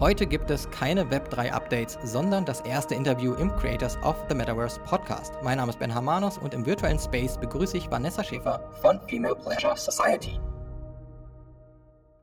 Heute gibt es keine Web3 Updates, sondern das erste Interview im Creators of the Metaverse Podcast. Mein Name ist Ben Hamanos und im virtuellen Space begrüße ich Vanessa Schäfer von Female Pleasure Society.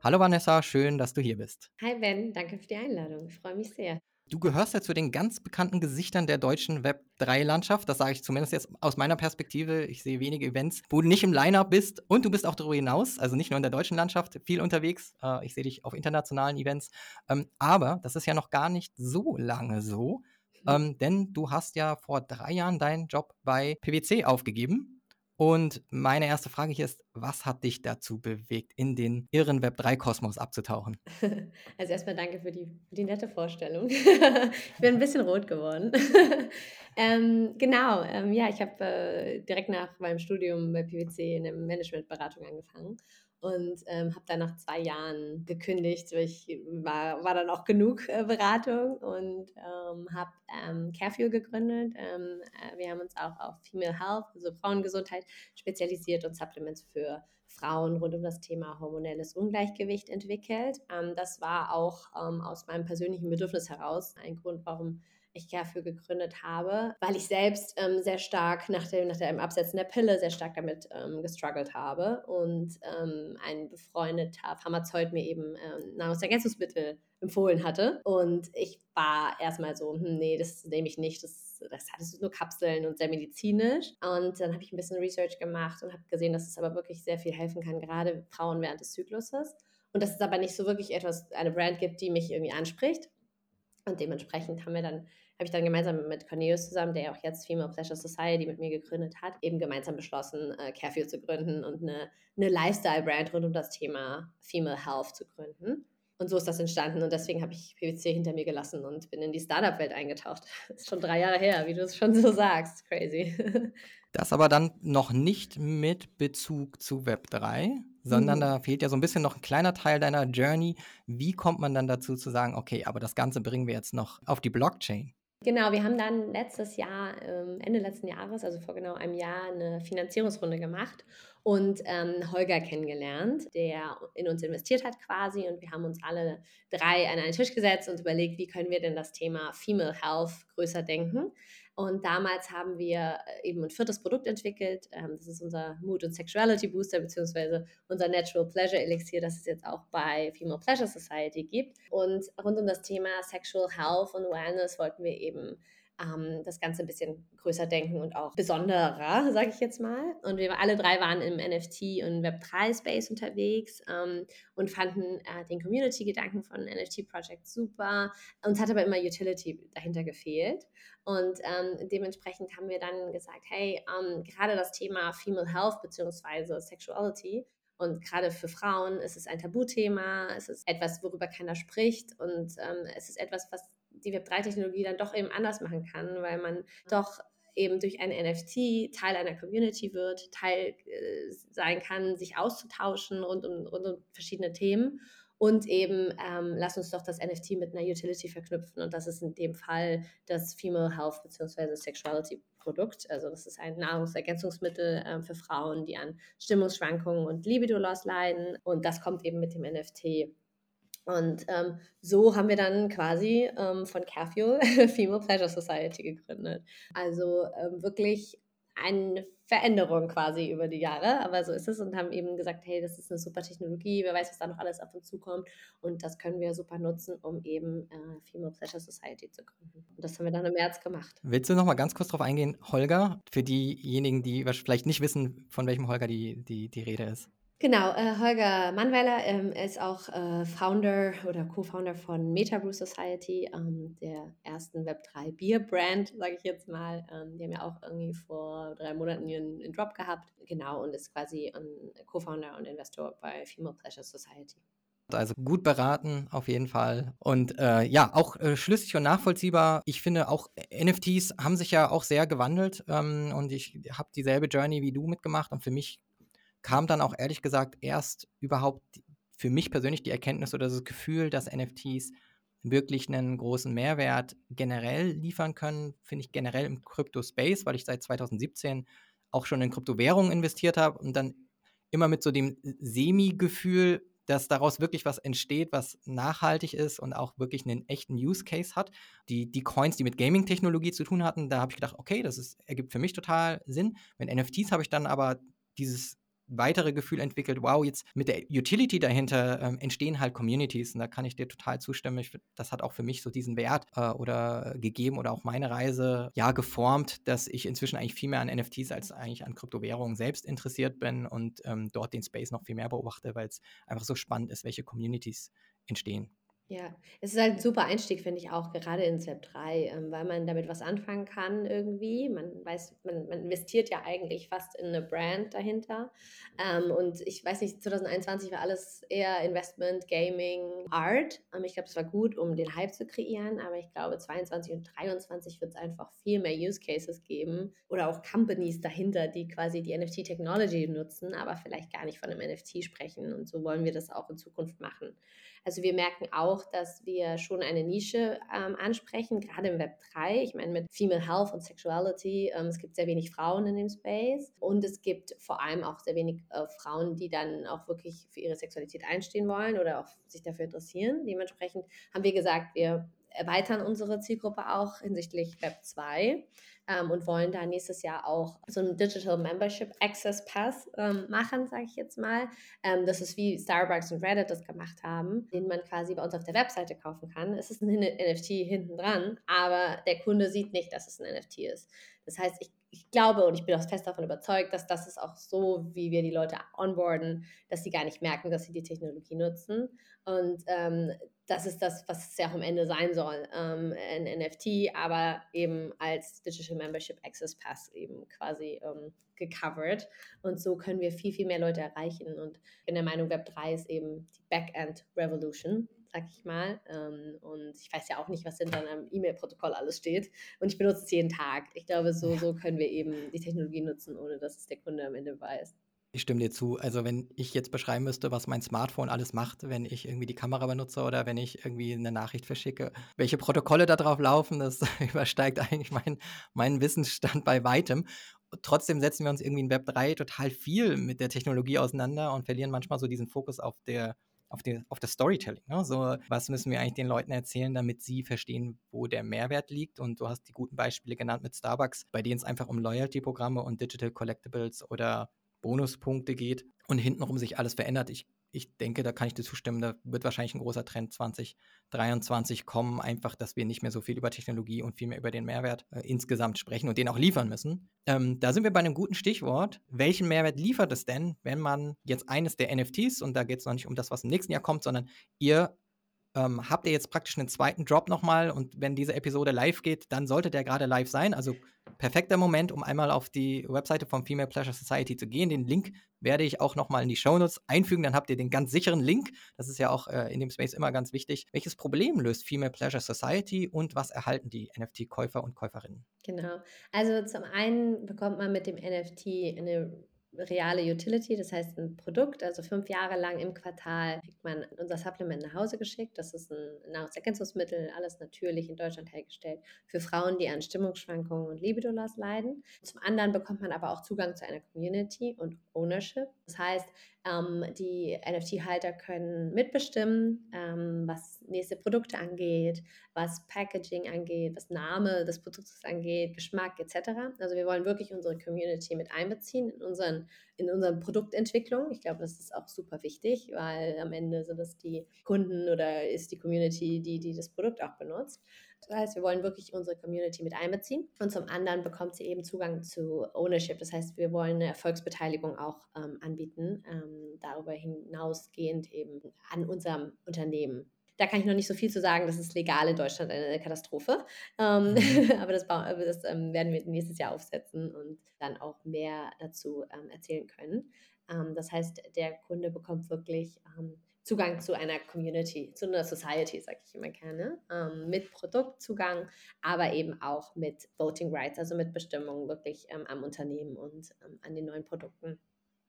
Hallo Vanessa, schön, dass du hier bist. Hi Ben, danke für die Einladung. Ich freue mich sehr. Du gehörst ja zu den ganz bekannten Gesichtern der deutschen Web3-Landschaft. Das sage ich zumindest jetzt aus meiner Perspektive. Ich sehe wenige Events, wo du nicht im Line-Up bist. Und du bist auch darüber hinaus, also nicht nur in der deutschen Landschaft, viel unterwegs. Äh, ich sehe dich auf internationalen Events. Ähm, aber das ist ja noch gar nicht so lange so. Mhm. Denn du hast ja vor drei Jahren deinen Job bei PwC aufgegeben und meine erste Frage hier ist, was hat dich dazu bewegt, in den irren Web3-Kosmos abzutauchen? Also erstmal danke für die, für die nette Vorstellung. ich bin ein bisschen rot geworden. ähm, genau, ähm, ja, ich habe äh, direkt nach meinem Studium bei PwC in der Managementberatung angefangen und ähm, habe dann nach zwei Jahren gekündigt. Ich war, war dann auch genug äh, Beratung und ähm, habe ähm, Carefuel gegründet. Ähm, äh, wir haben uns auch auf Female Health, also Frauengesundheit, spezialisiert und Supplements für Frauen rund um das Thema hormonelles Ungleichgewicht entwickelt. Ähm, das war auch ähm, aus meinem persönlichen Bedürfnis heraus ein Grund, warum ich dafür gegründet habe, weil ich selbst ähm, sehr stark nach dem, nach dem Absetzen der Pille sehr stark damit ähm, gestruggelt habe und ähm, ein befreundeter Pharmazeut mir eben ähm, Nahrungsergänzungsmittel empfohlen hatte. Und ich war erstmal so, hm, nee, das nehme ich nicht, das, das hat nur Kapseln und sehr medizinisch. Und dann habe ich ein bisschen Research gemacht und habe gesehen, dass es aber wirklich sehr viel helfen kann, gerade Frauen während des Zykluses. Und dass es aber nicht so wirklich etwas, eine Brand gibt, die mich irgendwie anspricht. Und dementsprechend haben wir dann habe ich dann gemeinsam mit Cornelius zusammen, der auch jetzt Female Pleasure Society mit mir gegründet hat, eben gemeinsam beschlossen, äh, Carefuel zu gründen und eine, eine Lifestyle-Brand rund um das Thema Female Health zu gründen. Und so ist das entstanden und deswegen habe ich PwC hinter mir gelassen und bin in die Startup-Welt eingetaucht. Das ist schon drei Jahre her, wie du es schon so sagst. Crazy. Das aber dann noch nicht mit Bezug zu Web3, sondern mhm. da fehlt ja so ein bisschen noch ein kleiner Teil deiner Journey. Wie kommt man dann dazu zu sagen, okay, aber das Ganze bringen wir jetzt noch auf die Blockchain? Genau, wir haben dann letztes Jahr, ähm, Ende letzten Jahres, also vor genau einem Jahr, eine Finanzierungsrunde gemacht und ähm, Holger kennengelernt, der in uns investiert hat quasi. Und wir haben uns alle drei an einen Tisch gesetzt und überlegt, wie können wir denn das Thema Female Health größer denken. Und damals haben wir äh, eben ein viertes Produkt entwickelt. Ähm, das ist unser Mood- und Sexuality Booster, beziehungsweise unser Natural Pleasure Elixir, das es jetzt auch bei Female Pleasure Society gibt. Und rund um das Thema Sexual Health und Wellness wollten wir eben ähm, das Ganze ein bisschen größer denken und auch besonderer, sage ich jetzt mal. Und wir alle drei waren im NFT- und Web3-Space unterwegs ähm, und fanden äh, den Community-Gedanken von NFT Project super. Uns hat aber immer Utility dahinter gefehlt. Und ähm, dementsprechend haben wir dann gesagt, hey, ähm, gerade das Thema Female Health bzw. Sexuality und gerade für Frauen ist es ein Tabuthema, es ist etwas, worüber keiner spricht und ähm, es ist etwas, was die Web3-Technologie dann doch eben anders machen kann, weil man doch eben durch ein NFT Teil einer Community wird, Teil äh, sein kann, sich auszutauschen rund um, rund um verschiedene Themen. Und eben, ähm, lass uns doch das NFT mit einer Utility verknüpfen. Und das ist in dem Fall das Female Health bzw. Sexuality Produkt. Also das ist ein Nahrungsergänzungsmittel ähm, für Frauen, die an Stimmungsschwankungen und Libido-Loss leiden. Und das kommt eben mit dem NFT und ähm, so haben wir dann quasi ähm, von Carefuel Female Pleasure Society gegründet. Also ähm, wirklich eine Veränderung quasi über die Jahre, aber so ist es und haben eben gesagt, hey, das ist eine super Technologie, wer weiß, was da noch alles auf uns zukommt und das können wir super nutzen, um eben äh, Female Pleasure Society zu gründen. Und das haben wir dann im März gemacht. Willst du noch mal ganz kurz darauf eingehen, Holger, für diejenigen, die vielleicht nicht wissen, von welchem Holger die, die, die Rede ist? Genau, äh, Holger Mannweiler ähm, ist auch äh, Founder oder Co-Founder von Metabrew Society, ähm, der ersten Web3 Bier-Brand, sage ich jetzt mal. Ähm, die haben ja auch irgendwie vor drei Monaten ihren, ihren Drop gehabt. Genau, und ist quasi ein Co-Founder und Investor bei Female Pleasure Society. Also gut beraten auf jeden Fall. Und äh, ja, auch äh, schlüssig und nachvollziehbar. Ich finde auch NFTs haben sich ja auch sehr gewandelt ähm, und ich habe dieselbe Journey wie du mitgemacht und für mich kam dann auch ehrlich gesagt erst überhaupt für mich persönlich die Erkenntnis oder das Gefühl, dass NFTs wirklich einen großen Mehrwert generell liefern können, finde ich generell im Crypto-Space, weil ich seit 2017 auch schon in Kryptowährungen investiert habe und dann immer mit so dem Semi-Gefühl, dass daraus wirklich was entsteht, was nachhaltig ist und auch wirklich einen echten Use Case hat. Die, die Coins, die mit Gaming-Technologie zu tun hatten, da habe ich gedacht, okay, das ist, ergibt für mich total Sinn. Mit NFTs habe ich dann aber dieses weitere Gefühl entwickelt, wow, jetzt mit der Utility dahinter ähm, entstehen halt Communities und da kann ich dir total zustimmen. Ich, das hat auch für mich so diesen Wert äh, oder gegeben oder auch meine Reise ja geformt, dass ich inzwischen eigentlich viel mehr an NFTs als eigentlich an Kryptowährungen selbst interessiert bin und ähm, dort den Space noch viel mehr beobachte, weil es einfach so spannend ist, welche Communities entstehen. Ja, es ist halt ein super Einstieg, finde ich auch, gerade in Step 3, ähm, weil man damit was anfangen kann irgendwie. Man weiß, man, man investiert ja eigentlich fast in eine Brand dahinter. Ähm, und ich weiß nicht, 2021 war alles eher Investment, Gaming, Art. Ähm, ich glaube, es war gut, um den Hype zu kreieren, aber ich glaube, 22 und 23 wird es einfach viel mehr Use Cases geben oder auch Companies dahinter, die quasi die NFT-Technology nutzen, aber vielleicht gar nicht von einem NFT sprechen. Und so wollen wir das auch in Zukunft machen. Also wir merken auch, dass wir schon eine Nische ähm, ansprechen, gerade im Web 3. Ich meine, mit Female Health und Sexuality, ähm, es gibt sehr wenig Frauen in dem Space und es gibt vor allem auch sehr wenig äh, Frauen, die dann auch wirklich für ihre Sexualität einstehen wollen oder auch sich dafür interessieren. Dementsprechend haben wir gesagt, wir erweitern unsere Zielgruppe auch hinsichtlich Web 2 ähm, und wollen da nächstes Jahr auch so einen Digital Membership Access Pass ähm, machen, sage ich jetzt mal. Ähm, das ist wie Starbucks und Reddit das gemacht haben, den man quasi bei uns auf der Webseite kaufen kann. Es ist ein NFT hinten dran, aber der Kunde sieht nicht, dass es ein NFT ist. Das heißt, ich, ich glaube und ich bin auch fest davon überzeugt, dass das ist auch so, wie wir die Leute onboarden, dass sie gar nicht merken, dass sie die Technologie nutzen. Und ähm, das ist das, was es ja auch am Ende sein soll. Ähm, ein NFT, aber eben als Digital Membership Access Pass eben quasi ähm, gecovert. Und so können wir viel, viel mehr Leute erreichen. Und ich bin der Meinung, Web 3 ist eben die Backend Revolution, sag ich mal. Ähm, und ich weiß ja auch nicht, was in deinem E-Mail-Protokoll alles steht. Und ich benutze es jeden Tag. Ich glaube, so, so können wir eben die Technologie nutzen, ohne dass es der Kunde am Ende weiß. Ich stimme dir zu. Also wenn ich jetzt beschreiben müsste, was mein Smartphone alles macht, wenn ich irgendwie die Kamera benutze oder wenn ich irgendwie eine Nachricht verschicke, welche Protokolle da drauf laufen, das übersteigt eigentlich mein, meinen Wissensstand bei weitem. Trotzdem setzen wir uns irgendwie in Web 3 total viel mit der Technologie auseinander und verlieren manchmal so diesen Fokus auf der auf, die, auf das Storytelling. Ne? So, was müssen wir eigentlich den Leuten erzählen, damit sie verstehen, wo der Mehrwert liegt? Und du hast die guten Beispiele genannt mit Starbucks, bei denen es einfach um Loyalty-Programme und Digital Collectibles oder Bonuspunkte geht und hintenrum sich alles verändert. Ich, ich denke, da kann ich dir zustimmen, da wird wahrscheinlich ein großer Trend 2023 kommen, einfach, dass wir nicht mehr so viel über Technologie und viel mehr über den Mehrwert äh, insgesamt sprechen und den auch liefern müssen. Ähm, da sind wir bei einem guten Stichwort. Welchen Mehrwert liefert es denn, wenn man jetzt eines der NFTs, und da geht es noch nicht um das, was im nächsten Jahr kommt, sondern ihr ähm, habt ihr jetzt praktisch einen zweiten Drop nochmal und wenn diese Episode live geht, dann sollte der gerade live sein. Also perfekter Moment, um einmal auf die Webseite vom Female Pleasure Society zu gehen. Den Link werde ich auch nochmal in die Shownotes einfügen, dann habt ihr den ganz sicheren Link. Das ist ja auch äh, in dem Space immer ganz wichtig. Welches Problem löst Female Pleasure Society und was erhalten die NFT-Käufer und Käuferinnen? Genau. Also zum einen bekommt man mit dem NFT eine reale Utility, das heißt ein Produkt. Also fünf Jahre lang im Quartal kriegt man unser Supplement nach Hause geschickt. Das ist ein Nahrungsergänzungsmittel, alles natürlich in Deutschland hergestellt, für Frauen, die an Stimmungsschwankungen und Libidolas leiden. Zum anderen bekommt man aber auch Zugang zu einer Community und Ownership. Das heißt, ähm, die NFT-Halter können mitbestimmen, ähm, was nächste Produkte angeht, was Packaging angeht, was Name des Produktes angeht, Geschmack etc. Also wir wollen wirklich unsere Community mit einbeziehen in unseren in unseren Produktentwicklung. Ich glaube, das ist auch super wichtig, weil am Ende sind es die Kunden oder ist die Community, die, die das Produkt auch benutzt. Das heißt, wir wollen wirklich unsere Community mit einbeziehen. Und zum anderen bekommt sie eben Zugang zu Ownership. Das heißt, wir wollen eine Erfolgsbeteiligung auch ähm, anbieten, ähm, darüber hinausgehend eben an unserem Unternehmen. Da kann ich noch nicht so viel zu sagen. Das ist legal in Deutschland eine Katastrophe. Ähm, mhm. aber das, das ähm, werden wir nächstes Jahr aufsetzen und dann auch mehr dazu ähm, erzählen können. Ähm, das heißt, der Kunde bekommt wirklich ähm, Zugang zu einer Community, zu einer Society, sage ich immer gerne, ähm, mit Produktzugang, aber eben auch mit Voting Rights, also mit Bestimmung wirklich ähm, am Unternehmen und ähm, an den neuen Produkten.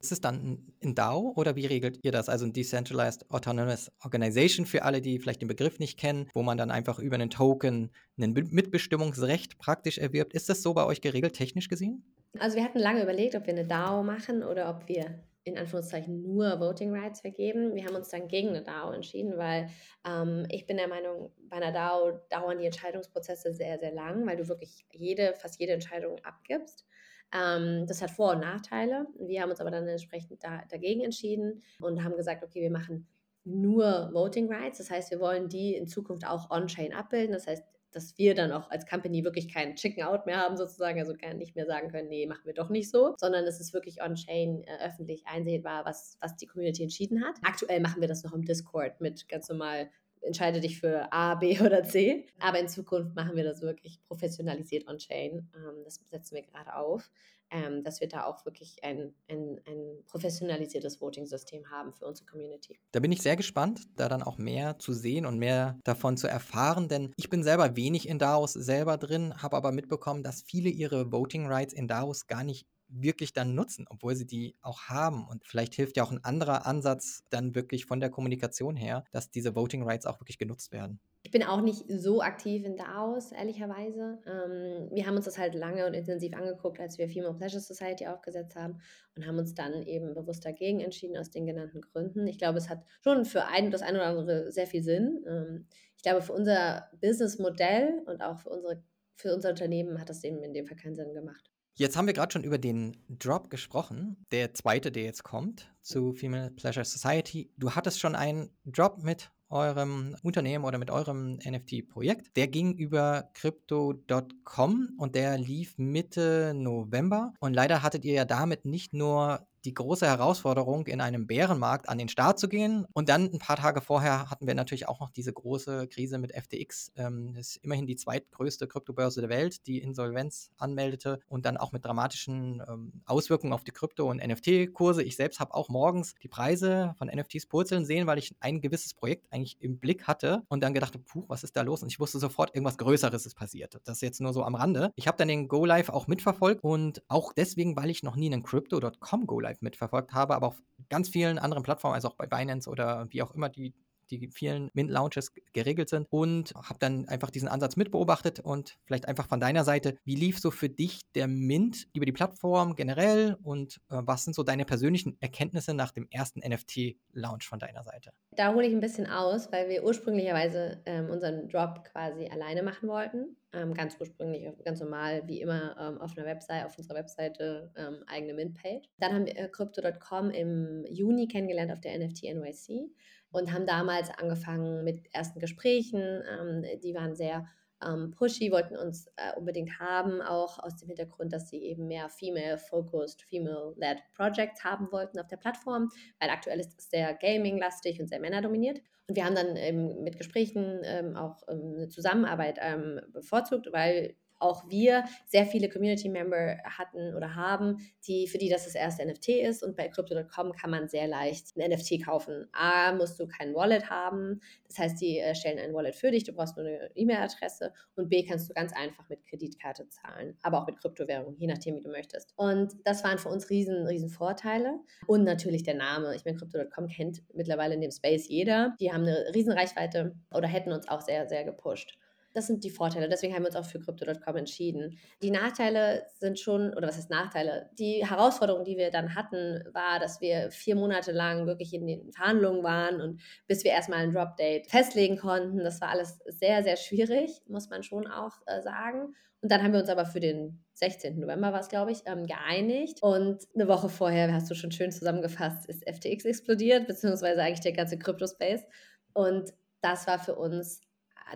Ist es dann ein DAO oder wie regelt ihr das? Also ein Decentralized Autonomous Organization für alle, die vielleicht den Begriff nicht kennen, wo man dann einfach über einen Token ein Mitbestimmungsrecht praktisch erwirbt. Ist das so bei euch geregelt, technisch gesehen? Also wir hatten lange überlegt, ob wir eine DAO machen oder ob wir in Anführungszeichen nur Voting Rights vergeben. Wir haben uns dann gegen eine DAO entschieden, weil ähm, ich bin der Meinung, bei einer DAO dauern die Entscheidungsprozesse sehr, sehr lang, weil du wirklich jede, fast jede Entscheidung abgibst. Ähm, das hat Vor- und Nachteile. Wir haben uns aber dann entsprechend da, dagegen entschieden und haben gesagt, okay, wir machen nur Voting Rights. Das heißt, wir wollen die in Zukunft auch on-chain abbilden. Das heißt, dass wir dann auch als Company wirklich keinen Chicken Out mehr haben, sozusagen, also gar nicht mehr sagen können, nee, machen wir doch nicht so, sondern es ist wirklich on-chain äh, öffentlich einsehbar, was, was die Community entschieden hat. Aktuell machen wir das noch im Discord mit ganz normal entscheide dich für A, B oder C. Aber in Zukunft machen wir das wirklich professionalisiert on-chain. Ähm, das setzen wir gerade auf, ähm, dass wir da auch wirklich ein, ein, ein professionalisiertes Voting-System haben für unsere Community. Da bin ich sehr gespannt, da dann auch mehr zu sehen und mehr davon zu erfahren, denn ich bin selber wenig in DAOs selber drin, habe aber mitbekommen, dass viele ihre Voting Rights in DAOs gar nicht wirklich dann nutzen, obwohl sie die auch haben. Und vielleicht hilft ja auch ein anderer Ansatz dann wirklich von der Kommunikation her, dass diese Voting Rights auch wirklich genutzt werden. Ich bin auch nicht so aktiv in DAOs, ehrlicherweise. Ähm, wir haben uns das halt lange und intensiv angeguckt, als wir Female Pleasure Society aufgesetzt haben und haben uns dann eben bewusst dagegen entschieden, aus den genannten Gründen. Ich glaube, es hat schon für ein, das eine oder andere sehr viel Sinn. Ähm, ich glaube, für unser Businessmodell und auch für, unsere, für unser Unternehmen hat das eben in dem Fall keinen Sinn gemacht. Jetzt haben wir gerade schon über den Drop gesprochen, der zweite, der jetzt kommt zu Female Pleasure Society. Du hattest schon einen Drop mit eurem Unternehmen oder mit eurem NFT-Projekt. Der ging über crypto.com und der lief Mitte November. Und leider hattet ihr ja damit nicht nur die große Herausforderung, in einem Bärenmarkt an den Start zu gehen. Und dann ein paar Tage vorher hatten wir natürlich auch noch diese große Krise mit FTX. Ähm, das ist immerhin die zweitgrößte Kryptobörse der Welt, die Insolvenz anmeldete und dann auch mit dramatischen ähm, Auswirkungen auf die Krypto- und NFT-Kurse. Ich selbst habe auch morgens die Preise von NFTs purzeln sehen, weil ich ein gewisses Projekt eigentlich im Blick hatte und dann gedacht, puh, was ist da los? Und ich wusste sofort, irgendwas Größeres ist passiert. Das ist jetzt nur so am Rande. Ich habe dann den Go Live auch mitverfolgt und auch deswegen, weil ich noch nie einen Crypto.com Go Live live mitverfolgt habe, aber auf ganz vielen anderen Plattformen, also auch bei Binance oder wie auch immer die die vielen Mint-Launches geregelt sind und habe dann einfach diesen Ansatz mitbeobachtet und vielleicht einfach von deiner Seite, wie lief so für dich der Mint über die Plattform generell und äh, was sind so deine persönlichen Erkenntnisse nach dem ersten NFT-Launch von deiner Seite? Da hole ich ein bisschen aus, weil wir ursprünglicherweise ähm, unseren Drop quasi alleine machen wollten ähm, ganz ursprünglich, ganz normal, wie immer ähm, auf einer Website, auf unserer Webseite ähm, eigene Mint-Page. Dann haben wir äh, Crypto.com im Juni kennengelernt auf der NFT NYC und haben damals angefangen mit ersten Gesprächen. Ähm, die waren sehr ähm, pushy, wollten uns äh, unbedingt haben, auch aus dem Hintergrund, dass sie eben mehr female-focused, female-led Projects haben wollten auf der Plattform, weil aktuell ist es sehr gaming-lastig und sehr männerdominiert. Und wir haben dann ähm, mit Gesprächen ähm, auch ähm, eine Zusammenarbeit ähm, bevorzugt, weil auch wir sehr viele Community-Member hatten oder haben, die, für die das das erste NFT ist. Und bei Crypto.com kann man sehr leicht ein NFT kaufen. A, musst du kein Wallet haben. Das heißt, die äh, stellen ein Wallet für dich. Du brauchst nur eine E-Mail-Adresse. Und B, kannst du ganz einfach mit Kreditkarte zahlen. Aber auch mit Kryptowährung, je nachdem, wie du möchtest. Und das waren für uns riesen, riesen Vorteile. Und natürlich der Name. Ich meine, Crypto.com kennt mittlerweile in dem Space jeder. Die haben eine riesen Reichweite oder hätten uns auch sehr, sehr gepusht. Das sind die Vorteile. Deswegen haben wir uns auch für Crypto.com entschieden. Die Nachteile sind schon, oder was heißt Nachteile? Die Herausforderung, die wir dann hatten, war, dass wir vier Monate lang wirklich in den Verhandlungen waren und bis wir erstmal ein Drop-Date festlegen konnten. Das war alles sehr, sehr schwierig, muss man schon auch äh, sagen. Und dann haben wir uns aber für den 16. November war es, glaube ich, ähm, geeinigt. Und eine Woche vorher, hast du schon schön zusammengefasst, ist FTX explodiert, beziehungsweise eigentlich der ganze Crypto-Space. Und das war für uns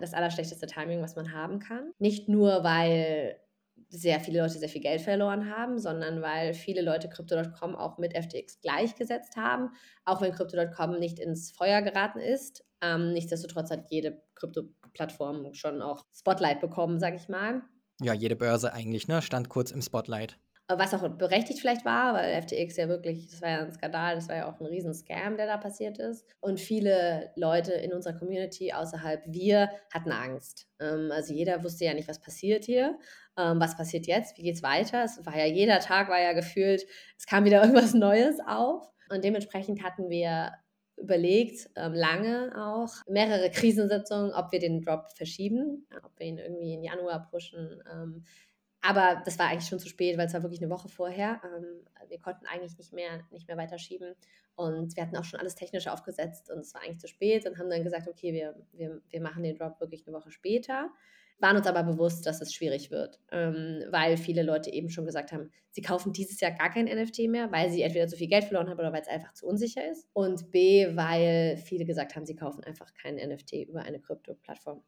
das allerschlechteste Timing, was man haben kann. Nicht nur, weil sehr viele Leute sehr viel Geld verloren haben, sondern weil viele Leute Crypto.com auch mit FTX gleichgesetzt haben, auch wenn Crypto.com nicht ins Feuer geraten ist. Ähm, nichtsdestotrotz hat jede Krypto-Plattform schon auch Spotlight bekommen, sag ich mal. Ja, jede Börse eigentlich, ne? Stand kurz im Spotlight was auch berechtigt vielleicht war, weil FTX ja wirklich, das war ja ein Skandal, das war ja auch ein riesen Scam, der da passiert ist. Und viele Leute in unserer Community außerhalb wir hatten Angst. Ähm, also jeder wusste ja nicht, was passiert hier, ähm, was passiert jetzt, wie geht es weiter. Es war ja jeder Tag war ja gefühlt, es kam wieder irgendwas Neues auf. Und dementsprechend hatten wir überlegt, ähm, lange auch, mehrere Krisensitzungen, ob wir den Drop verschieben, ob wir ihn irgendwie in Januar pushen. Aber das war eigentlich schon zu spät, weil es war wirklich eine Woche vorher. Ähm, wir konnten eigentlich nicht mehr, nicht mehr weiterschieben. Und wir hatten auch schon alles technisch aufgesetzt und es war eigentlich zu spät und haben dann gesagt, okay, wir, wir, wir machen den Drop wirklich eine Woche später. Waren uns aber bewusst, dass es schwierig wird, ähm, weil viele Leute eben schon gesagt haben, sie kaufen dieses Jahr gar kein NFT mehr, weil sie entweder zu viel Geld verloren haben oder weil es einfach zu unsicher ist. Und B, weil viele gesagt haben, sie kaufen einfach kein NFT über eine Krypto-Plattform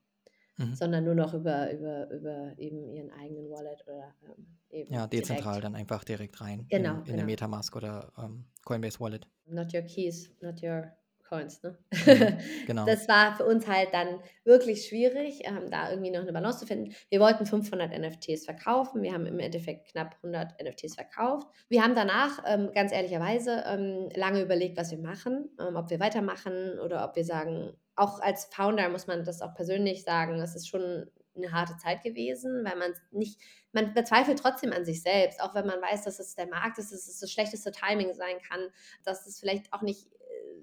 mhm. sondern nur noch über, über, über eben ihren eigenen Wallet oder ähm, eben. Ja, dezentral direkt. dann einfach direkt rein. Genau. In, in genau. eine Metamask oder ähm, Coinbase Wallet. Not your keys, not your Coins, ne? Mhm, genau. Das war für uns halt dann wirklich schwierig, ähm, da irgendwie noch eine Balance zu finden. Wir wollten 500 NFTs verkaufen. Wir haben im Endeffekt knapp 100 NFTs verkauft. Wir haben danach ähm, ganz ehrlicherweise ähm, lange überlegt, was wir machen, ähm, ob wir weitermachen oder ob wir sagen, auch als Founder muss man das auch persönlich sagen, es ist schon eine harte Zeit gewesen, weil man nicht, man bezweifelt trotzdem an sich selbst, auch wenn man weiß, dass es der Markt ist, dass es das schlechteste Timing sein kann, dass es vielleicht auch nicht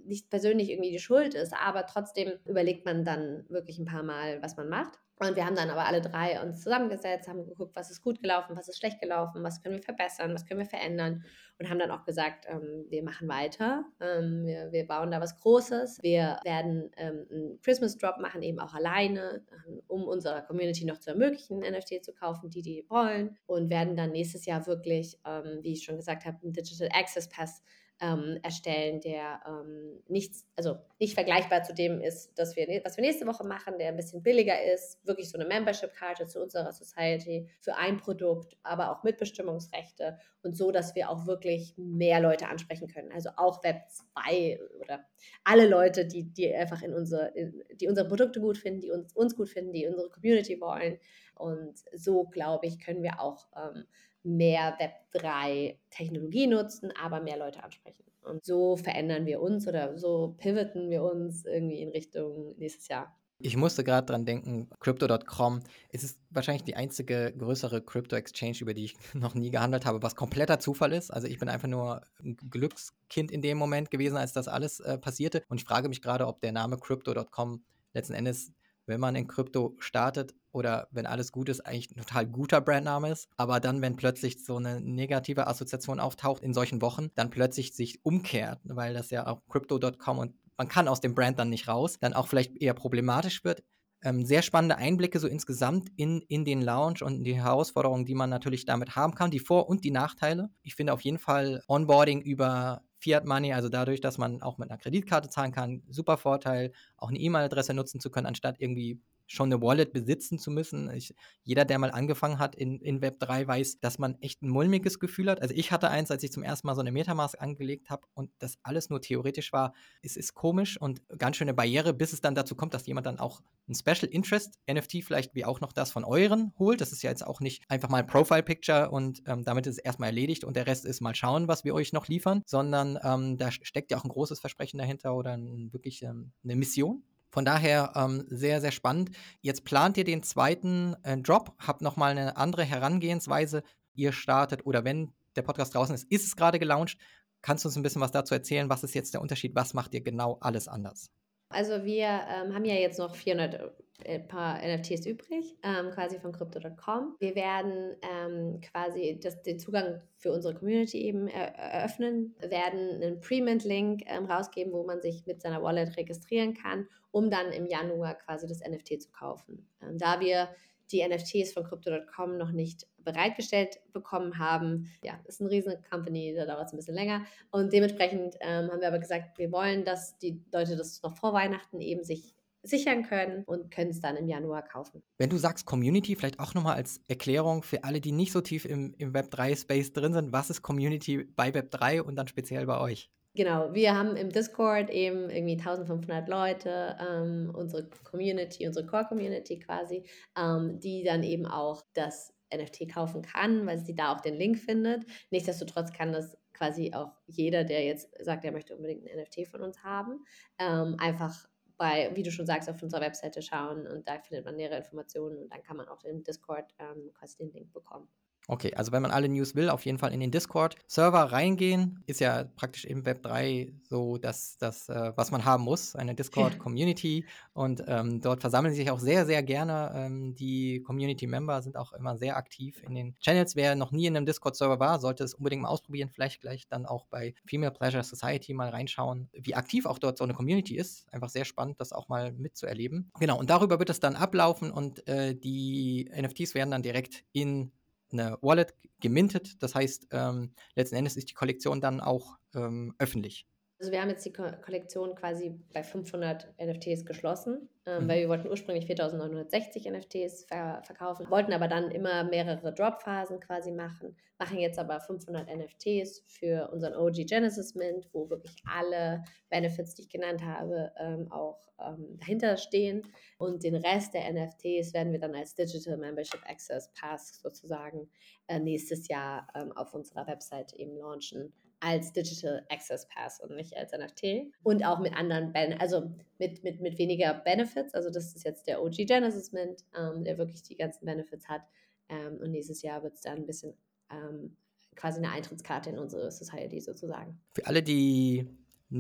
nicht persönlich irgendwie die Schuld ist, aber trotzdem überlegt man dann wirklich ein paar Mal, was man macht. Und wir haben dann aber alle drei uns zusammengesetzt, haben geguckt, was ist gut gelaufen, was ist schlecht gelaufen, was können wir verbessern, was können wir verändern. Und haben dann auch gesagt, ähm, wir machen weiter, ähm, wir, wir, bauen da was Großes, wir werden ähm, einen Christmas Drop machen, eben auch alleine, ähm, um unserer Community noch zu ermöglichen, NFT zu kaufen, die die wollen. Und werden dann nächstes Jahr wirklich, ähm, wie ich schon gesagt habe, einen Digital Access Pass ähm, erstellen, der ähm, nichts, also nicht vergleichbar zu dem ist, dass wir, was wir nächste Woche machen, der ein bisschen billiger ist, wirklich so eine Membership-Karte zu unserer Society für ein Produkt, aber auch Mitbestimmungsrechte und so, dass wir auch wirklich mehr Leute ansprechen können. Also auch Web 2 oder alle Leute, die, die einfach in unsere, in, die unsere Produkte gut finden, die uns, uns gut finden, die unsere Community wollen. Und so, glaube ich, können wir auch ähm, mehr Web3-Technologie nutzen, aber mehr Leute ansprechen. Und so verändern wir uns oder so pivoten wir uns irgendwie in Richtung nächstes Jahr. Ich musste gerade dran denken, Crypto.com ist wahrscheinlich die einzige größere Crypto-Exchange, über die ich noch nie gehandelt habe, was kompletter Zufall ist. Also ich bin einfach nur ein Glückskind in dem Moment gewesen, als das alles äh, passierte. Und ich frage mich gerade, ob der Name Crypto.com letzten Endes wenn man in Krypto startet oder wenn alles gut ist, eigentlich ein total guter Brandname ist. Aber dann, wenn plötzlich so eine negative Assoziation auftaucht in solchen Wochen, dann plötzlich sich umkehrt, weil das ja auch Crypto.com und man kann aus dem Brand dann nicht raus, dann auch vielleicht eher problematisch wird. Ähm, sehr spannende Einblicke so insgesamt in, in den Lounge und die Herausforderungen, die man natürlich damit haben kann, die Vor- und die Nachteile. Ich finde auf jeden Fall Onboarding über Fiat Money, also dadurch, dass man auch mit einer Kreditkarte zahlen kann, super Vorteil, auch eine E-Mail-Adresse nutzen zu können, anstatt irgendwie schon eine Wallet besitzen zu müssen. Ich, jeder, der mal angefangen hat in, in Web 3, weiß, dass man echt ein mulmiges Gefühl hat. Also ich hatte eins, als ich zum ersten Mal so eine Metamask angelegt habe und das alles nur theoretisch war. Es ist komisch und ganz schöne Barriere, bis es dann dazu kommt, dass jemand dann auch ein Special Interest NFT vielleicht wie auch noch das von euren holt. Das ist ja jetzt auch nicht einfach mal ein Profile Picture und ähm, damit ist es erstmal erledigt und der Rest ist mal schauen, was wir euch noch liefern, sondern ähm, da steckt ja auch ein großes Versprechen dahinter oder ein, wirklich ähm, eine Mission. Von daher ähm, sehr, sehr spannend. Jetzt plant ihr den zweiten äh, Drop, habt nochmal eine andere Herangehensweise. Ihr startet oder wenn der Podcast draußen ist, ist es gerade gelauncht. Kannst du uns ein bisschen was dazu erzählen? Was ist jetzt der Unterschied? Was macht ihr genau alles anders? Also wir ähm, haben ja jetzt noch 400 äh, paar NFTs übrig, ähm, quasi von Crypto.com. Wir werden ähm, quasi das, den Zugang für unsere Community eben er eröffnen, werden einen Pre-Mint-Link ähm, rausgeben, wo man sich mit seiner Wallet registrieren kann, um dann im Januar quasi das NFT zu kaufen. Ähm, da wir die NFTs von Crypto.com noch nicht bereitgestellt bekommen haben. Ja, ist eine riesen Company, da dauert es ein bisschen länger. Und dementsprechend ähm, haben wir aber gesagt, wir wollen, dass die Leute das noch vor Weihnachten eben sich sichern können und können es dann im Januar kaufen. Wenn du sagst Community, vielleicht auch nochmal als Erklärung für alle, die nicht so tief im, im Web3-Space drin sind, was ist Community bei Web3 und dann speziell bei euch? Genau, wir haben im Discord eben irgendwie 1500 Leute, ähm, unsere Community, unsere Core-Community quasi, ähm, die dann eben auch das NFT kaufen kann, weil sie da auch den Link findet. Nichtsdestotrotz kann das quasi auch jeder, der jetzt sagt, er möchte unbedingt ein NFT von uns haben, ähm, einfach bei, wie du schon sagst, auf unserer Webseite schauen und da findet man nähere Informationen und dann kann man auch im Discord ähm, quasi den Link bekommen. Okay, also wenn man alle News will, auf jeden Fall in den Discord-Server reingehen. Ist ja praktisch im Web 3 so das, das äh, was man haben muss, eine Discord-Community. Und ähm, dort versammeln sich auch sehr, sehr gerne. Ähm, die Community-Member sind auch immer sehr aktiv in den Channels. Wer noch nie in einem Discord-Server war, sollte es unbedingt mal ausprobieren. Vielleicht gleich dann auch bei Female Pleasure Society mal reinschauen, wie aktiv auch dort so eine Community ist. Einfach sehr spannend, das auch mal mitzuerleben. Genau, und darüber wird es dann ablaufen und äh, die NFTs werden dann direkt in eine Wallet gemintet. Das heißt, ähm, letzten Endes ist die Kollektion dann auch ähm, öffentlich. Also wir haben jetzt die Ko Kollektion quasi bei 500 NFTs geschlossen, ähm, mhm. weil wir wollten ursprünglich 4.960 NFTs ver verkaufen, wollten aber dann immer mehrere Dropphasen quasi machen, machen jetzt aber 500 NFTs für unseren OG Genesis Mint, wo wirklich alle Benefits, die ich genannt habe, ähm, auch ähm, dahinter stehen und den Rest der NFTs werden wir dann als Digital Membership Access Pass sozusagen äh, nächstes Jahr ähm, auf unserer Website eben launchen als Digital Access Pass und nicht als NFT. Und auch mit anderen, ben also mit, mit, mit weniger Benefits. Also das ist jetzt der OG Genesis Mint, ähm, der wirklich die ganzen Benefits hat. Ähm, und nächstes Jahr wird es dann ein bisschen ähm, quasi eine Eintrittskarte in unsere Society sozusagen. Für alle, die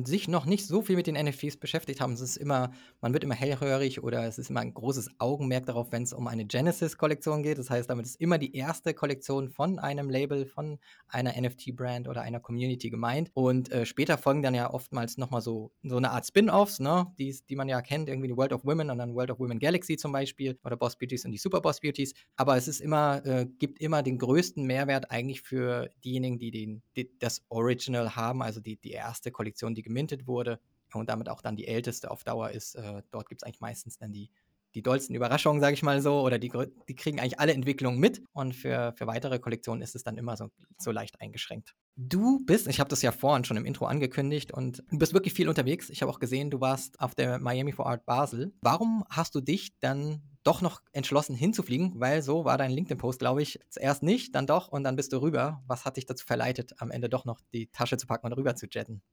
sich noch nicht so viel mit den NFTs beschäftigt haben, es ist immer, man wird immer hellhörig oder es ist immer ein großes Augenmerk darauf, wenn es um eine Genesis-Kollektion geht. Das heißt, damit ist immer die erste Kollektion von einem Label, von einer NFT-Brand oder einer Community gemeint. Und äh, später folgen dann ja oftmals nochmal so, so eine Art Spin-Offs, ne? die, die man ja kennt, irgendwie die World of Women und dann World of Women Galaxy zum Beispiel oder Boss Beauties und die Super Boss Beauties. Aber es ist immer, äh, gibt immer den größten Mehrwert eigentlich für diejenigen, die, den, die das Original haben, also die, die erste Kollektion, die gemintet wurde und damit auch dann die älteste auf Dauer ist. Äh, dort gibt es eigentlich meistens dann die, die dollsten Überraschungen, sage ich mal so, oder die, die kriegen eigentlich alle Entwicklungen mit und für, für weitere Kollektionen ist es dann immer so, so leicht eingeschränkt. Du bist, ich habe das ja vorhin schon im Intro angekündigt und du bist wirklich viel unterwegs. Ich habe auch gesehen, du warst auf der Miami for Art Basel. Warum hast du dich dann doch noch entschlossen hinzufliegen? Weil so war dein LinkedIn-Post, glaube ich, zuerst nicht, dann doch und dann bist du rüber. Was hat dich dazu verleitet, am Ende doch noch die Tasche zu packen und rüber zu jetten?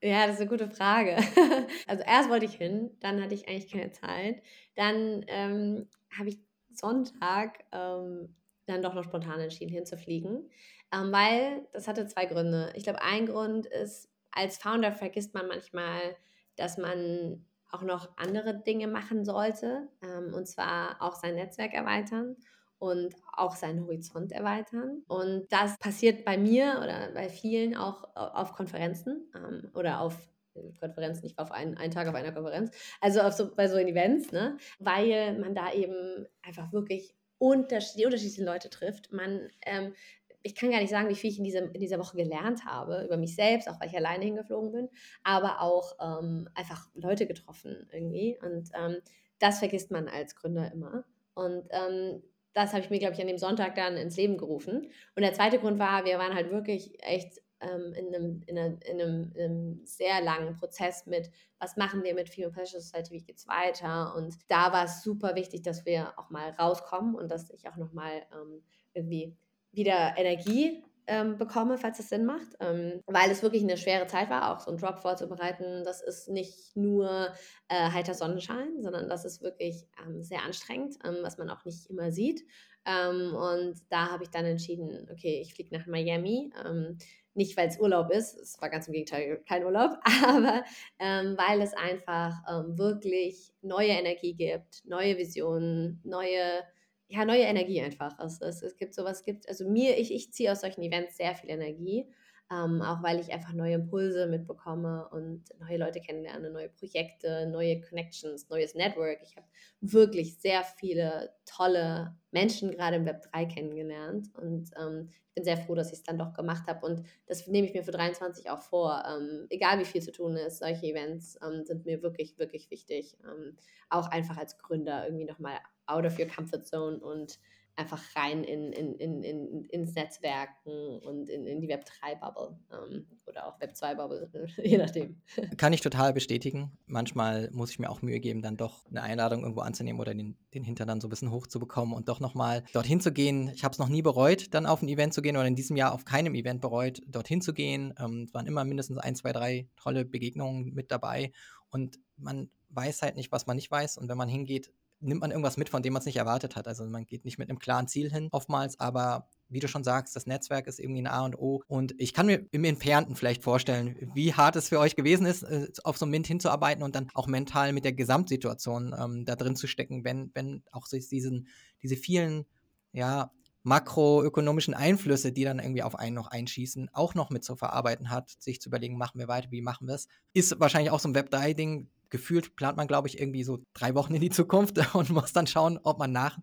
Ja, das ist eine gute Frage. Also erst wollte ich hin, dann hatte ich eigentlich keine Zeit. Dann ähm, habe ich Sonntag ähm, dann doch noch spontan entschieden, hinzufliegen, ähm, weil das hatte zwei Gründe. Ich glaube, ein Grund ist, als Founder vergisst man manchmal, dass man auch noch andere Dinge machen sollte, ähm, und zwar auch sein Netzwerk erweitern und auch seinen Horizont erweitern. Und das passiert bei mir oder bei vielen auch auf Konferenzen ähm, oder auf äh, Konferenzen, ich war auf einen, einen Tag auf einer Konferenz, also auf so, bei so Events, ne? weil man da eben einfach wirklich unterschied die unterschiedlichen Leute trifft. Man, ähm, ich kann gar nicht sagen, wie viel ich in, diesem, in dieser Woche gelernt habe über mich selbst, auch weil ich alleine hingeflogen bin, aber auch ähm, einfach Leute getroffen irgendwie. Und ähm, das vergisst man als Gründer immer. Und ähm, das habe ich mir, glaube ich, an dem Sonntag dann ins Leben gerufen. Und der zweite Grund war, wir waren halt wirklich echt ähm, in, einem, in, einer, in, einem, in, einem, sehr langen Prozess mit, was machen wir mit Female Pleasure Society, wie geht es weiter? Und da war es super wichtig, dass wir auch mal rauskommen und dass ich auch nochmal ähm, irgendwie wieder Energie ähm, bekomme, falls es Sinn macht, ähm, weil es wirklich eine schwere Zeit war, auch so ein Drop vorzubereiten. Das ist nicht nur äh, heiter Sonnenschein, sondern das ist wirklich ähm, sehr anstrengend, ähm, was man auch nicht immer sieht. Ähm, und da habe ich dann entschieden, okay, ich fliege nach Miami. Ähm, nicht, weil es Urlaub ist, es war ganz im Gegenteil kein Urlaub, aber weil es einfach wirklich neue Energie gibt, neue Visionen, neue ja, neue Energie einfach. Es, es, es gibt sowas, gibt, also mir, ich, ich ziehe aus solchen Events sehr viel Energie, ähm, auch weil ich einfach neue Impulse mitbekomme und neue Leute kennenlerne, neue Projekte, neue Connections, neues Network. Ich habe wirklich sehr viele tolle Menschen gerade im Web 3 kennengelernt und ähm, ich bin sehr froh, dass ich es dann doch gemacht habe und das nehme ich mir für 23 auch vor. Ähm, egal wie viel zu tun ist, solche Events ähm, sind mir wirklich, wirklich wichtig. Ähm, auch einfach als Gründer irgendwie nochmal out of your comfort zone und einfach rein in, in, in, in, ins Netzwerken und in, in die Web3-Bubble ähm, oder auch Web2-Bubble, je nachdem. Kann ich total bestätigen. Manchmal muss ich mir auch Mühe geben, dann doch eine Einladung irgendwo anzunehmen oder den, den Hintern dann so ein bisschen hochzubekommen und doch nochmal dorthin zu gehen. Ich habe es noch nie bereut, dann auf ein Event zu gehen oder in diesem Jahr auf keinem Event bereut, dorthin zu gehen. Ähm, es waren immer mindestens ein, zwei, drei tolle Begegnungen mit dabei und man weiß halt nicht, was man nicht weiß und wenn man hingeht, nimmt man irgendwas mit, von dem man es nicht erwartet hat. Also man geht nicht mit einem klaren Ziel hin oftmals, aber wie du schon sagst, das Netzwerk ist irgendwie ein A und O. Und ich kann mir im Entfernten vielleicht vorstellen, wie hart es für euch gewesen ist, äh, auf so ein Mint hinzuarbeiten und dann auch mental mit der Gesamtsituation ähm, da drin zu stecken, wenn, wenn auch sich diesen, diese vielen, ja, makroökonomischen Einflüsse, die dann irgendwie auf einen noch einschießen, auch noch mit zu verarbeiten hat, sich zu überlegen, machen wir weiter, wie machen wir es, ist wahrscheinlich auch so ein Web3-Ding. Gefühlt plant man, glaube ich, irgendwie so drei Wochen in die Zukunft und muss dann schauen, ob man nach,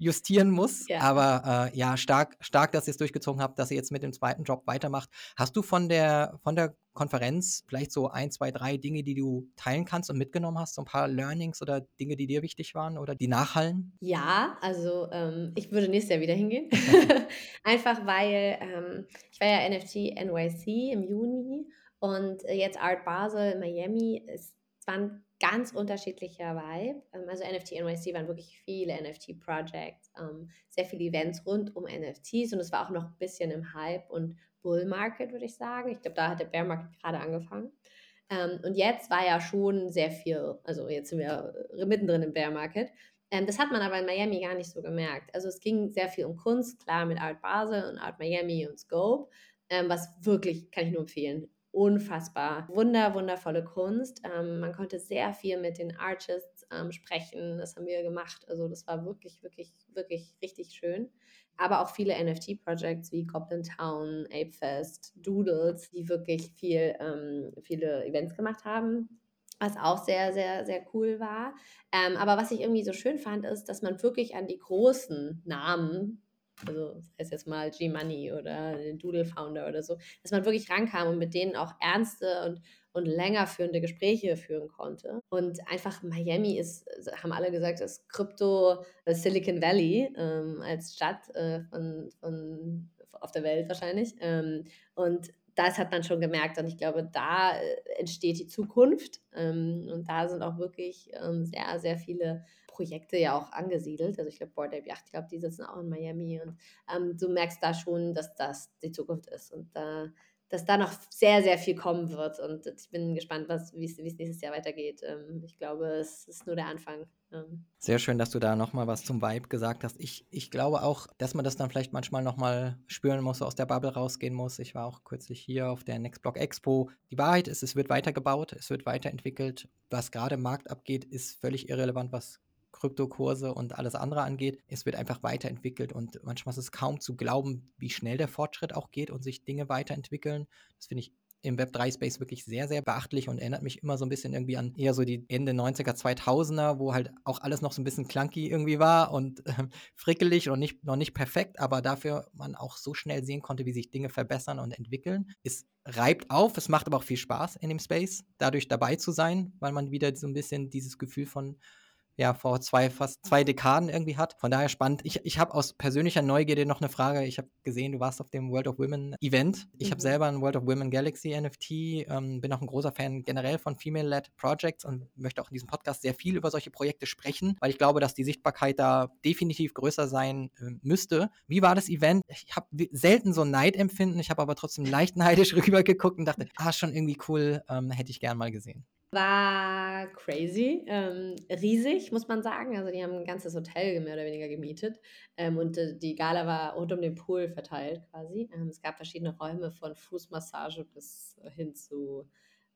justieren muss. Ja. Aber äh, ja, stark, stark, dass ihr es durchgezogen habt, dass ihr jetzt mit dem zweiten Job weitermacht. Hast du von der, von der Konferenz vielleicht so ein, zwei, drei Dinge, die du teilen kannst und mitgenommen hast? So ein paar Learnings oder Dinge, die dir wichtig waren oder die nachhallen? Ja, also ähm, ich würde nächstes Jahr wieder hingehen. Einfach weil ähm, ich war ja NFT NYC im Juni und jetzt Art Basel in Miami. Es waren ganz unterschiedlicher Vibe. Ähm, also NFT NYC waren wirklich viele NFT-Projects, ähm, sehr viele Events rund um NFTs und es war auch noch ein bisschen im Hype und Bull Market, würde ich sagen. Ich glaube, da hat der Bear Market gerade angefangen. Ähm, und jetzt war ja schon sehr viel, also jetzt sind wir mittendrin im Bear Market. das hat man aber in Miami gar nicht so gemerkt. Also es ging sehr viel um Kunst, klar mit Art Basel und Art Miami und Scope, was wirklich, kann ich nur empfehlen, unfassbar wunder, wundervolle Kunst. Ähm, man konnte sehr viel mit den Artists ähm, sprechen. Das haben wir gemacht. Also das war wirklich, wirklich, wirklich richtig schön. Aber auch viele NFT-Projects wie Goblin Town, Apefest, Doodles, die wirklich viel, ähm, viele Events gemacht haben was auch sehr, sehr, sehr cool war. Ähm, aber was ich irgendwie so schön fand, ist, dass man wirklich an die großen Namen also das heißt jetzt mal G-Money oder den Doodle Founder oder so, dass man wirklich rankam und mit denen auch ernste und, und länger führende Gespräche führen konnte. Und einfach Miami ist, haben alle gesagt, ist Krypto äh, Silicon Valley ähm, als Stadt äh, von, von, auf der Welt wahrscheinlich. Ähm, und das hat man schon gemerkt und ich glaube, da äh, entsteht die Zukunft ähm, und da sind auch wirklich ähm, sehr, sehr viele Projekte ja auch angesiedelt. Also ich glaube, Board Ape Yacht Club, die sitzen auch in Miami und ähm, du merkst da schon, dass das die Zukunft ist und äh, dass da noch sehr, sehr viel kommen wird und ich bin gespannt, wie es nächstes Jahr weitergeht. Ähm, ich glaube, es ist nur der Anfang. Ähm. Sehr schön, dass du da nochmal was zum Vibe gesagt hast. Ich, ich glaube auch, dass man das dann vielleicht manchmal nochmal spüren muss, aus der Bubble rausgehen muss. Ich war auch kürzlich hier auf der Nextblock Expo. Die Wahrheit ist, es wird weitergebaut, es wird weiterentwickelt. Was gerade im Markt abgeht, ist völlig irrelevant, was Kryptokurse und alles andere angeht. Es wird einfach weiterentwickelt und manchmal ist es kaum zu glauben, wie schnell der Fortschritt auch geht und sich Dinge weiterentwickeln. Das finde ich im Web3-Space wirklich sehr, sehr beachtlich und erinnert mich immer so ein bisschen irgendwie an eher so die Ende 90er, 2000er, wo halt auch alles noch so ein bisschen clunky irgendwie war und äh, frickelig und nicht, noch nicht perfekt, aber dafür man auch so schnell sehen konnte, wie sich Dinge verbessern und entwickeln. Es reibt auf, es macht aber auch viel Spaß in dem Space, dadurch dabei zu sein, weil man wieder so ein bisschen dieses Gefühl von ja vor zwei, fast zwei Dekaden irgendwie hat. Von daher spannend. Ich, ich habe aus persönlicher Neugierde noch eine Frage. Ich habe gesehen, du warst auf dem World of Women Event. Ich mhm. habe selber ein World of Women Galaxy NFT, ähm, bin auch ein großer Fan generell von Female-Led Projects und möchte auch in diesem Podcast sehr viel über solche Projekte sprechen, weil ich glaube, dass die Sichtbarkeit da definitiv größer sein äh, müsste. Wie war das Event? Ich habe selten so Neid empfinden, ich habe aber trotzdem leicht neidisch rübergeguckt und dachte, ah, schon irgendwie cool, ähm, hätte ich gern mal gesehen. War crazy, ähm, riesig, muss man sagen. Also die haben ein ganzes Hotel mehr oder weniger gemietet ähm, und äh, die Gala war rund um den Pool verteilt quasi. Ähm, es gab verschiedene Räume von Fußmassage bis hin zu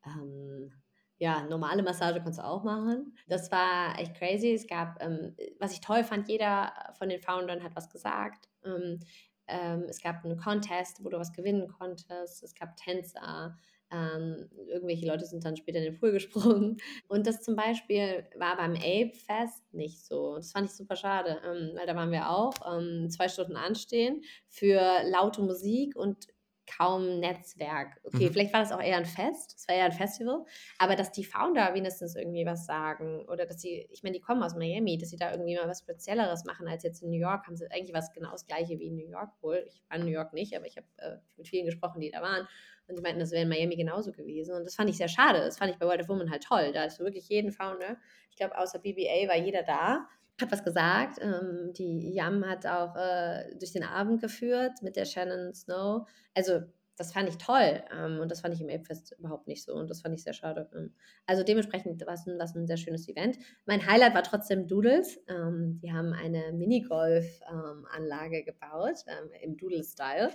ähm, ja, normale Massage kannst du auch machen. Das war echt crazy. Es gab, ähm, was ich toll fand, jeder von den Foundern hat was gesagt. Ähm, ähm, es gab einen Contest, wo du was gewinnen konntest. Es gab Tänzer. Ähm, irgendwelche Leute sind dann später in den Pool gesprungen. Und das zum Beispiel war beim Ape-Fest nicht so. Das fand ich super schade, ähm, weil da waren wir auch ähm, zwei Stunden anstehen für laute Musik und kaum Netzwerk. Okay, mhm. vielleicht war das auch eher ein Fest, es war eher ein Festival, aber dass die Founder wenigstens irgendwie was sagen oder dass sie, ich meine, die kommen aus Miami, dass sie da irgendwie mal was Spezielleres machen als jetzt in New York, haben sie eigentlich was genau das gleiche wie in New York wohl. Ich war in New York nicht, aber ich habe äh, mit vielen gesprochen, die da waren und die meinten, das wäre in Miami genauso gewesen und das fand ich sehr schade. Das fand ich bei World of Women halt toll. Da ist wirklich jeden Founder, ich glaube, außer BBA war jeder da hat was gesagt. Ähm, die Yam hat auch äh, durch den Abend geführt mit der Shannon Snow. Also das fand ich toll. Ähm, und das fand ich im Apefest überhaupt nicht so. Und das fand ich sehr schade. Ähm, also dementsprechend war es ein, ein sehr schönes Event. Mein Highlight war trotzdem Doodles. Ähm, die haben eine Minigolf-Anlage ähm, gebaut ähm, im Doodle-Style,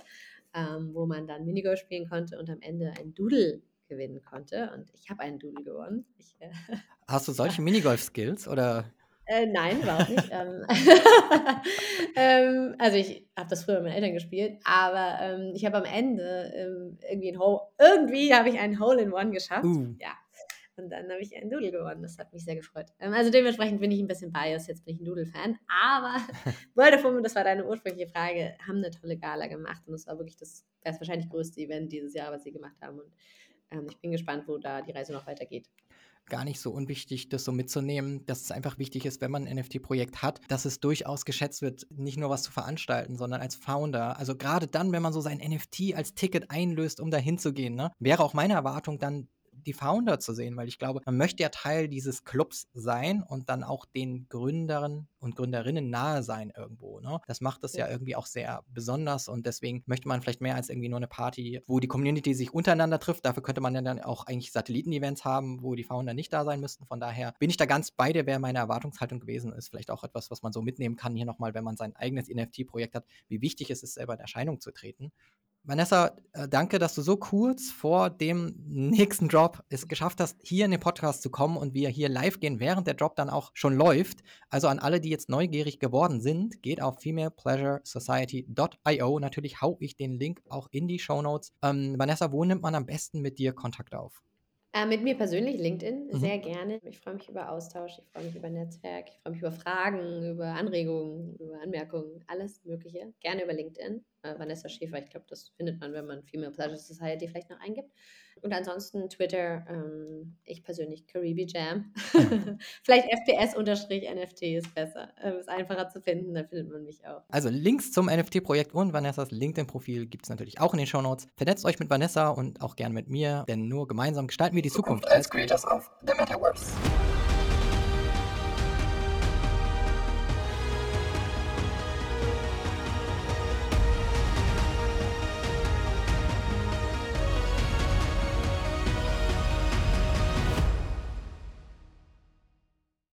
ähm, wo man dann Minigolf spielen konnte und am Ende ein Doodle gewinnen konnte. Und ich habe einen Doodle gewonnen. Ich, äh, Hast du solche Minigolf-Skills oder? Äh, nein, überhaupt nicht. ähm, ähm, also ich habe das früher mit meinen Eltern gespielt, aber ähm, ich habe am Ende ähm, irgendwie ein Hole, irgendwie habe ich einen Hole in One geschafft. Uh. Ja. Und dann habe ich einen Doodle gewonnen. Das hat mich sehr gefreut. Ähm, also dementsprechend bin ich ein bisschen biased. Jetzt bin ich ein Doodle-Fan. Aber Vodafone, das war deine ursprüngliche Frage, haben eine tolle Gala gemacht. Und das war wirklich das, das wahrscheinlich größte Event dieses Jahr, was sie gemacht haben. Und ähm, ich bin gespannt, wo da die Reise noch weitergeht gar nicht so unwichtig, das so mitzunehmen, dass es einfach wichtig ist, wenn man ein NFT-Projekt hat, dass es durchaus geschätzt wird, nicht nur was zu veranstalten, sondern als Founder. Also gerade dann, wenn man so sein NFT als Ticket einlöst, um da hinzugehen, ne, wäre auch meine Erwartung dann die Founder zu sehen, weil ich glaube, man möchte ja Teil dieses Clubs sein und dann auch den Gründern und Gründerinnen nahe sein irgendwo. Ne? Das macht das ja. ja irgendwie auch sehr besonders und deswegen möchte man vielleicht mehr als irgendwie nur eine Party, wo die Community sich untereinander trifft. Dafür könnte man ja dann auch eigentlich Satelliten-Events haben, wo die Founder nicht da sein müssten. Von daher bin ich da ganz bei dir, wer meine Erwartungshaltung gewesen ist. Vielleicht auch etwas, was man so mitnehmen kann hier nochmal, wenn man sein eigenes NFT-Projekt hat, wie wichtig es ist, selber in Erscheinung zu treten. Vanessa, äh, danke, dass du so kurz vor dem nächsten Drop es geschafft hast, hier in den Podcast zu kommen und wir hier live gehen, während der Drop dann auch schon läuft. Also an alle, die jetzt neugierig geworden sind, geht auf femalepleasuresociety.io. Natürlich hau ich den Link auch in die Show Notes. Ähm, Vanessa, wo nimmt man am besten mit dir Kontakt auf? Äh, mit mir persönlich, LinkedIn, mhm. sehr gerne. Ich freue mich über Austausch, ich freue mich über Netzwerk, ich freue mich über Fragen, über Anregungen, über Anmerkungen, alles Mögliche. Gerne über LinkedIn. Äh, Vanessa Schäfer, ich glaube, das findet man, wenn man Female Pleasure Society vielleicht noch eingibt. Und ansonsten Twitter, ähm, ich persönlich Caribi Jam. Vielleicht FPS-NFT ist besser. Ähm, ist einfacher zu finden, da findet man mich auch. Also Links zum NFT-Projekt und Vanessas LinkedIn-Profil gibt es natürlich auch in den Shownotes. Vernetzt euch mit Vanessa und auch gerne mit mir, denn nur gemeinsam gestalten wir die Zukunft, Zukunft als Creators of the Metaverse.